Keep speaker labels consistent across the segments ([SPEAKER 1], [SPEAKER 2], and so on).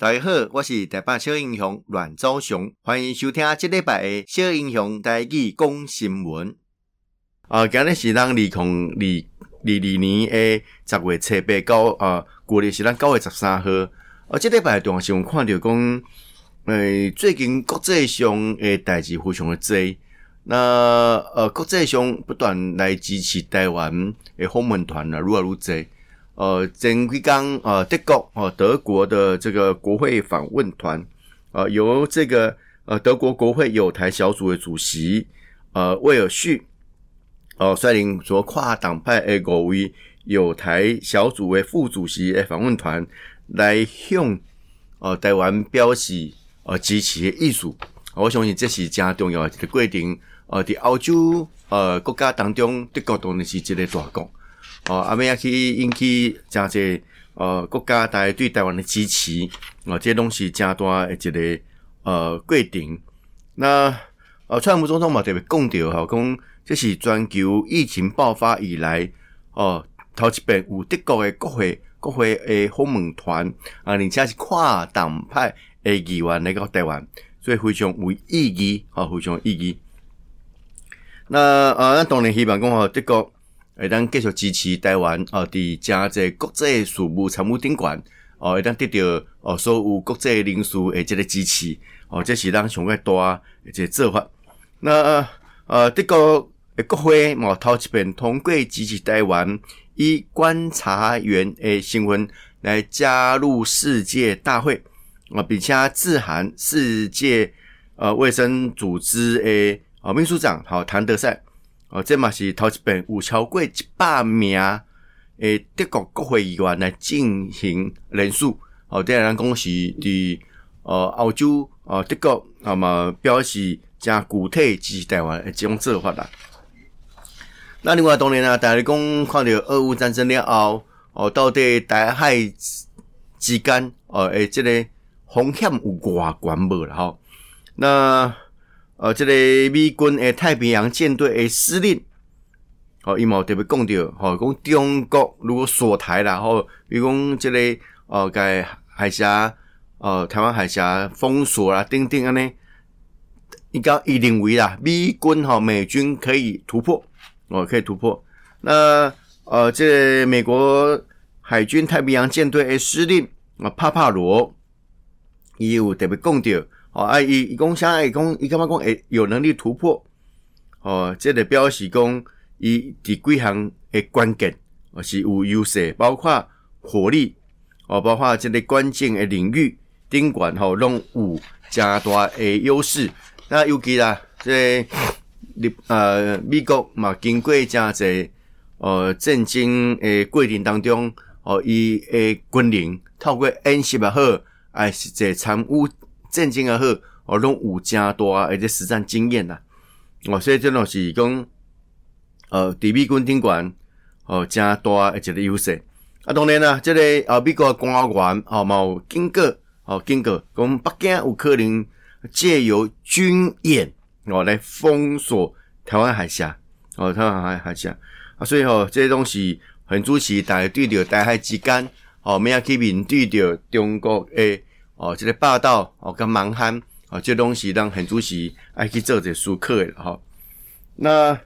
[SPEAKER 1] 大家好，我是台北小英雄阮昭雄，欢迎收听这礼拜的小英雄台语讲新闻。啊，今日是咱二零二二二年的十月七八九啊，过日是咱九月十三号。啊，这礼拜的新闻看到讲，诶，最近国际上诶代志非常的多。那呃，国际上不断来支持台湾诶访问团啊，愈来愈多。呃，前几天呃，德国呃，德国的这个国会访问团，呃，由这个呃德国国会友台小组的主席呃威尔逊，呃率领着跨党派诶五位友台小组的副主席诶访问团来向呃台湾表示呃支持的意思。我相信这是真重要的一个规定。呃，在欧洲呃国家当中，德国当然是一个大国。哦，阿妹也去引起真侪呃国家大家对台湾的支持，哦，这拢是真大的一个呃规定。那呃，川普总统嘛特别讲到，吼，讲这是全球疫情爆发以来，哦，头一遍有德国的国会国会的访问团啊，而且是跨党派的议员来到台湾，所以非常有意义，哦，非常有意义。那呃，咱当然希望讲吼，德国。会当继续支持台湾哦，伫正这国际事务参与顶悬哦，会当得到哦所有国际人士诶这个支持哦，这是咱上个大诶这个做法。那呃，德国诶国会嘛头一遍通过支持台湾以观察员诶身份来加入世界大会啊，并且致函世界呃卫生组织诶啊秘书长好谭德塞。哦，这嘛是头一遍有超过一百名诶德国国会议员来进行人数。哦，第二人讲是伫呃欧洲呃德国那么表示加具体支持台湾诶这种做法啦。那另外当然啊，大家讲看到俄乌战争了后，哦，到底台海之间哦诶这个风险有偌悬无啦吼？那呃，这个美军诶太平洋舰队诶司令，哦，伊嘛特别讲到，吼，讲中国如果锁台啦，吼，比如讲这个，哦，该海峡，呃，台湾海峡封锁啦，等等安尼，伊讲伊认为啦，美军吼，美军可以突破，哦，可以突破。那，呃，这个美国海军太平洋舰队诶司令啊，帕帕罗，伊有特别讲到。哦，啊，伊伊讲啥？伊讲伊感觉讲会有能力突破？哦，这个表示讲伊伫几项诶关键，哦是有优势，包括火力，哦，包括即个关键诶领域，顶管吼拢有加大诶优势。那尤其啦，即个你呃美国嘛，经过真侪呃战争诶过程当中，哦，伊诶军人透过演习也好，还是这参与。战争也好，哦，拢有诚大诶这实战经验呐，哦，所以这种是讲，呃，伫美军顶悬，哦，诚大诶一个优势。啊，当然啦，这个呃美国官员哦，嘛有警告，哦，警告讲北京有可能借由军演哦来封锁台湾海峡，哦，台湾海峡啊，所以吼，这些东西很主席大家对着台海之间，哦，没有去面对着中国诶。哦，这个霸道哦，跟蛮横哦，这东西让很主席爱去做这舒克的哈。那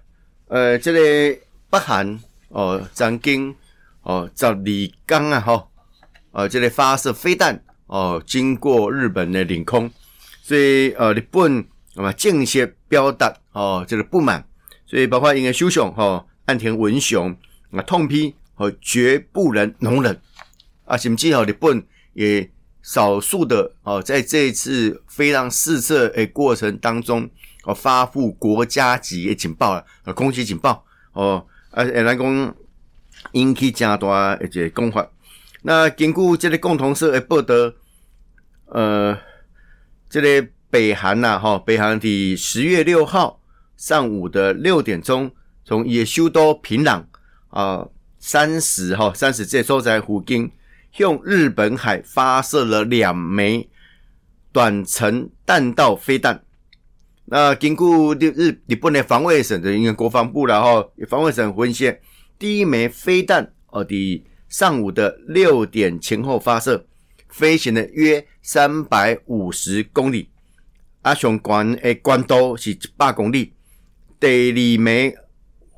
[SPEAKER 1] 呃，这个北韩哦，曾经哦，十二天啊哈，呃，这个发射飞弹哦，经过日本的领空，所以呃，日本那么间接表达哦，这个不满，所以包括应该首相哈岸田文雄啊痛批和绝不能容忍啊，甚至哦，日本也。少数的哦，在这一次飞弹试射诶过程当中，哦发布国家级的警报了，呃，空袭警报哦，啊，来讲引起加大一个攻防。那根据这个共同社的报道，呃，这个北韩呐，哈，北韩的十月六号上午的六点钟，从也首都平壤啊三十哈三十这所在附近。向日本海发射了两枚短程弹道飞弹。那经过日日日本的防卫省的应该国防部然后防卫省分析，第一枚飞弹哦，的上午的六点前后发射，飞行了约三百五十公里，啊，上关诶高度是一百公里。第二枚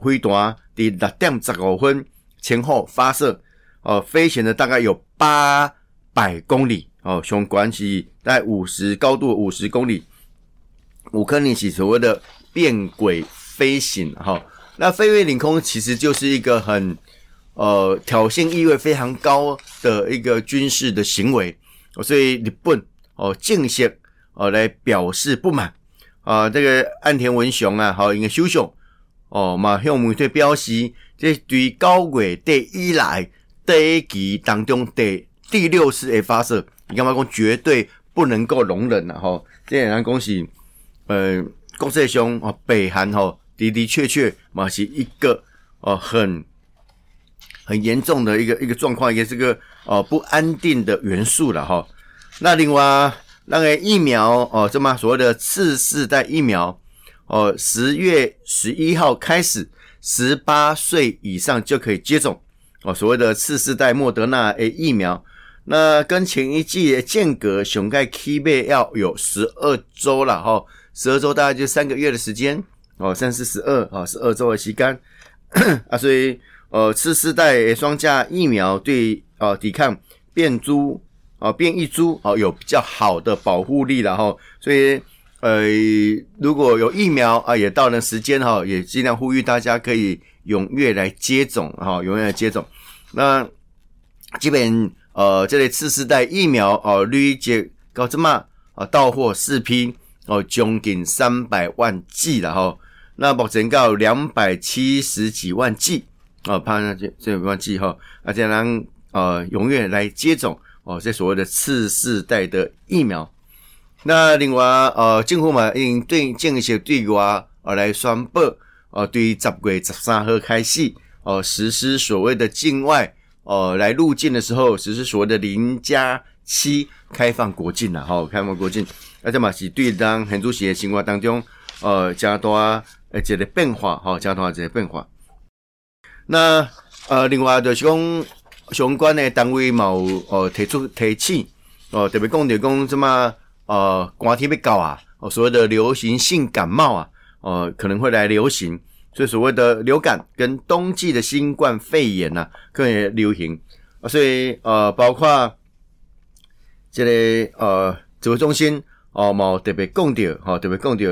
[SPEAKER 1] 飞弹伫六点十五分前后发射，哦，飞行了大概有八百公里，哦，上悬是大概五十高度五十公里，有可能是所谓的变轨飞行，哈、那飞越领空其实就是一个很。呃，挑衅意味非常高的一个军事的行为，所以日本哦，正式哦来表示不满啊。这个岸田文雄啊，好，应该首相哦，嘛向媒体表示，这对九月底以来第一期当中第第六次的发射，你干嘛讲绝对不能够容忍呐？哈，这样讲是呃，国际上哦，北韩哈的的确确嘛是一个哦很。很严重的一个一个状况，也是个哦不安定的元素了哈。那另外那个疫苗哦，什么所谓的次世代疫苗哦，十月十一号开始，十八岁以上就可以接种哦。所谓的次世代莫德纳诶疫苗，那跟前一剂的间隔，熊盖 K 贝要有十二周了哈，十二周大概就三个月的时间哦，三四十二啊，十二周的期间 啊，所以。呃，次世代双价疫苗对呃抵抗变株啊、变异株啊、有比较好的保护力了哈，所以呃如果有疫苗啊、也到了时间哈，也尽量呼吁大家可以踊跃来接种哈，踊跃来接种。那基本呃这类次世代疫苗哦累计搞什么啊到货四批哦将近三百万剂了哈，那目前到两百七十几万剂。哦，怕那这这没关系哈，而且让呃踊跃来接种哦，这所谓的次世代的疫苗。那另外呃，政府嘛，应对进行对外呃来宣布，呃，对于十月十三号开始哦，实施所谓的境外呃来入境的时候，实施所谓的零加七开放国境了哈，开放国境，而且嘛是对当很多些情况当中呃加大呃这个变化哈，加大这个变化。那呃，另外就是讲相关的单位嘛有呃提出提醒哦，特别讲就讲什么呃，寒天要到啊，哦，所谓的流行性感冒啊，呃，可能会来流行，所以所谓的流感跟冬季的新冠肺炎呐、啊，可能也流行。啊，所以呃，包括这个呃指挥中心哦，冇特别讲到，哈，特别讲到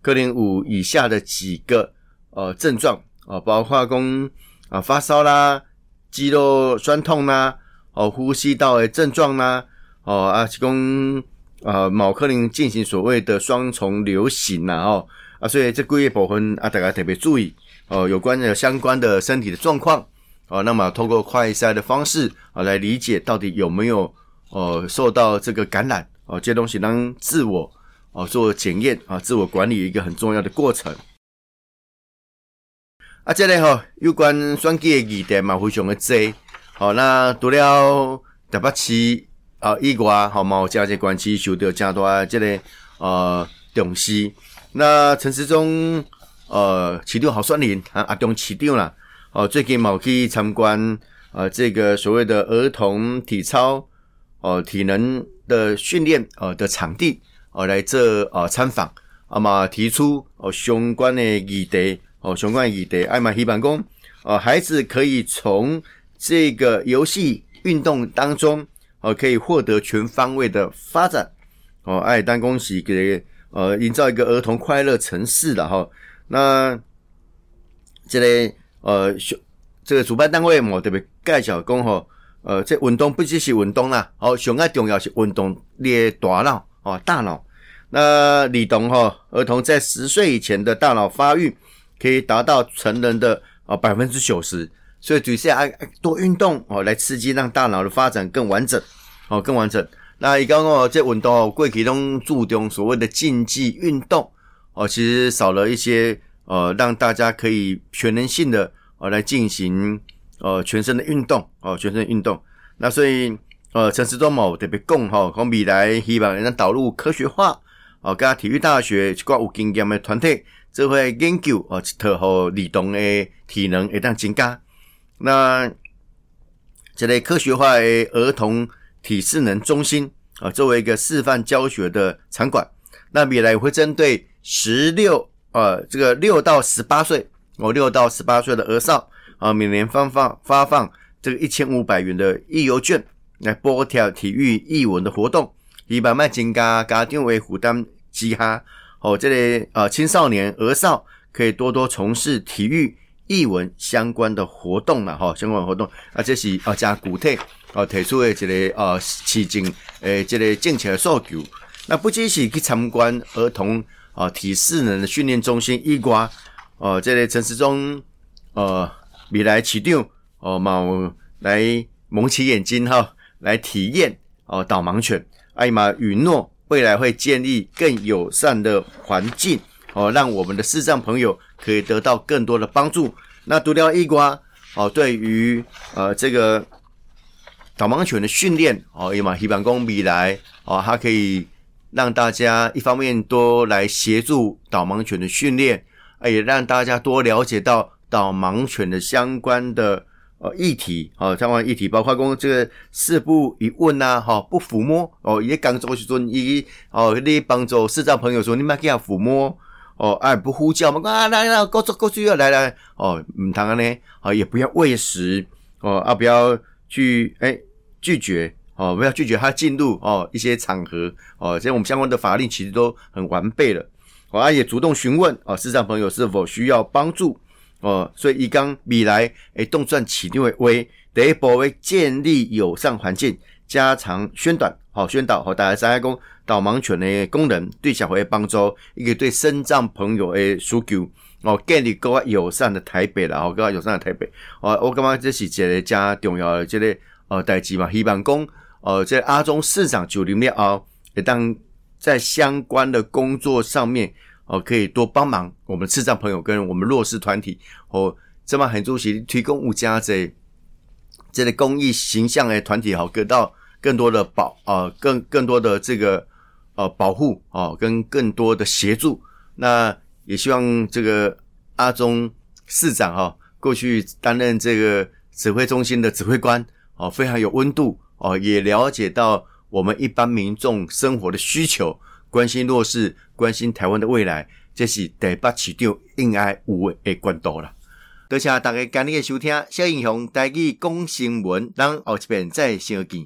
[SPEAKER 1] 可能有以下的几个呃症状。啊，包括讲。啊，发烧啦，肌肉酸痛啦，哦，呼吸道的症状啦，哦，啊，提供啊，某可能进行所谓的双重流行呐，哦，啊，所以这几个部分啊，大家特别注意哦，有关的相关的身体的状况，哦，那么通过快筛的方式啊，来理解到底有没有哦受到这个感染，哦，这些东西让自我哦做检验啊，自我管理一个很重要的过程。啊，这里吼有关选举的议题嘛，非常的多。好，那除了台北市啊以外，好嘛，嘉义关系受到加大这个呃重视。那陈时中呃市长候选人啊，阿中市长啦，哦，最近嘛去参观呃这个所谓的儿童体操哦体能的训练呃的场地哦来这呃参访，啊嘛提出哦相关的议题。哦，相关的议题，爱嘛希望讲，哦，孩子可以从这个游戏运动当中，哦，可以获得全方位的发展。哦，爱当恭喜给，呃，营造一个儿童快乐城市的哈。那这类、个，呃，这个主办单位嘛，特别介绍讲吼，呃，这运动不只是运动啦，哦，上爱重要是运动你的大脑，哦，大脑。那儿童哈，儿童在十岁以前的大脑发育。可以达到成人的啊百分之九十，所以就是要多运动哦，来刺激让大脑的发展更完整哦，更完整。那一刚刚这运动过去都注重所谓的竞技运动哦，其实少了一些呃，让大家可以全能性的呃来进行呃全身的运动哦，全身运动。那所以呃陈时中某特别讲哈，讲未来希望能导入科学化哦，跟体育大学一挂有经验的团队。这会研究哦，特好儿童的体能会当增加。那这类科学化的儿童体适能中心啊，作为一个示范教学的场馆。那未来会针对十六呃这个六到十八岁哦，六到十八岁的儿少啊，每年发放发放这个一千五百元的义游券来补贴体育艺文的活动，以慢慢增加家定为负担之下哦，这类呃青少年儿少可以多多从事体育。艺文相关的活动了，哈，相关活动啊，这是啊加具体哦提出的一个呃市政诶，这个政策的诉求。那不只是去参观儿童啊体适能的训练中心伊瓜，哦，这个陈时中呃未来市长哦，嘛来蒙起眼睛哈，来体验哦导盲犬，艾玛允诺未来会建立更友善的环境。哦，让我们的视障朋友可以得到更多的帮助。那独钓一瓜哦，对于呃这个导盲犬的训练哦，也嘛希望讲未来哦，它可以让大家一方面多来协助导盲犬的训练，也让大家多了解到导盲犬的相关的呃议题哦，相关议题包括公这个四不一问呐，哈，不抚摸哦，也讲做时阵伊哦，你帮助视障朋友说你们给他抚摸。哦，哎，不呼叫嘛？啊，来来，过去过去，要来来。哦，唔通呢？哦，也不要喂食。哦，啊，不要去哎拒绝。哦，不要拒绝他进入哦一些场合。哦，这些我们相关的法令其实都很完备了。哦，啊，也主动询问哦，视障朋友是否需要帮助。哦，所以以刚米来诶动转起定为为第一步为建立友善环境，加强宣传。好，宣导和大家三下讲导盲犬的功能对小孩的帮助，一个对身障朋友的需求哦，建立更加友善的台北啦，哦，更加友善的台北哦，我感觉这是一个加重要的这个呃代志嘛，希望讲呃这、阿中市长就任了后，也当在相关的工作上面哦，可以多帮忙我们视障朋友跟我们弱势团体哦，这么很主席提供五家这这个公益形象的团体好，得到。更多的保啊、呃，更更多的这个呃保护啊、跟更多的协助。那也希望这个阿中市长哈、过去担任这个指挥中心的指挥官哦，非常有温度哦，也了解到我们一般民众生活的需求，关心弱势，关心台湾的未来，这是台北市长应该有的关注了。多谢大家今日的收听，小英雄带去讲新闻，咱后一遍再相见。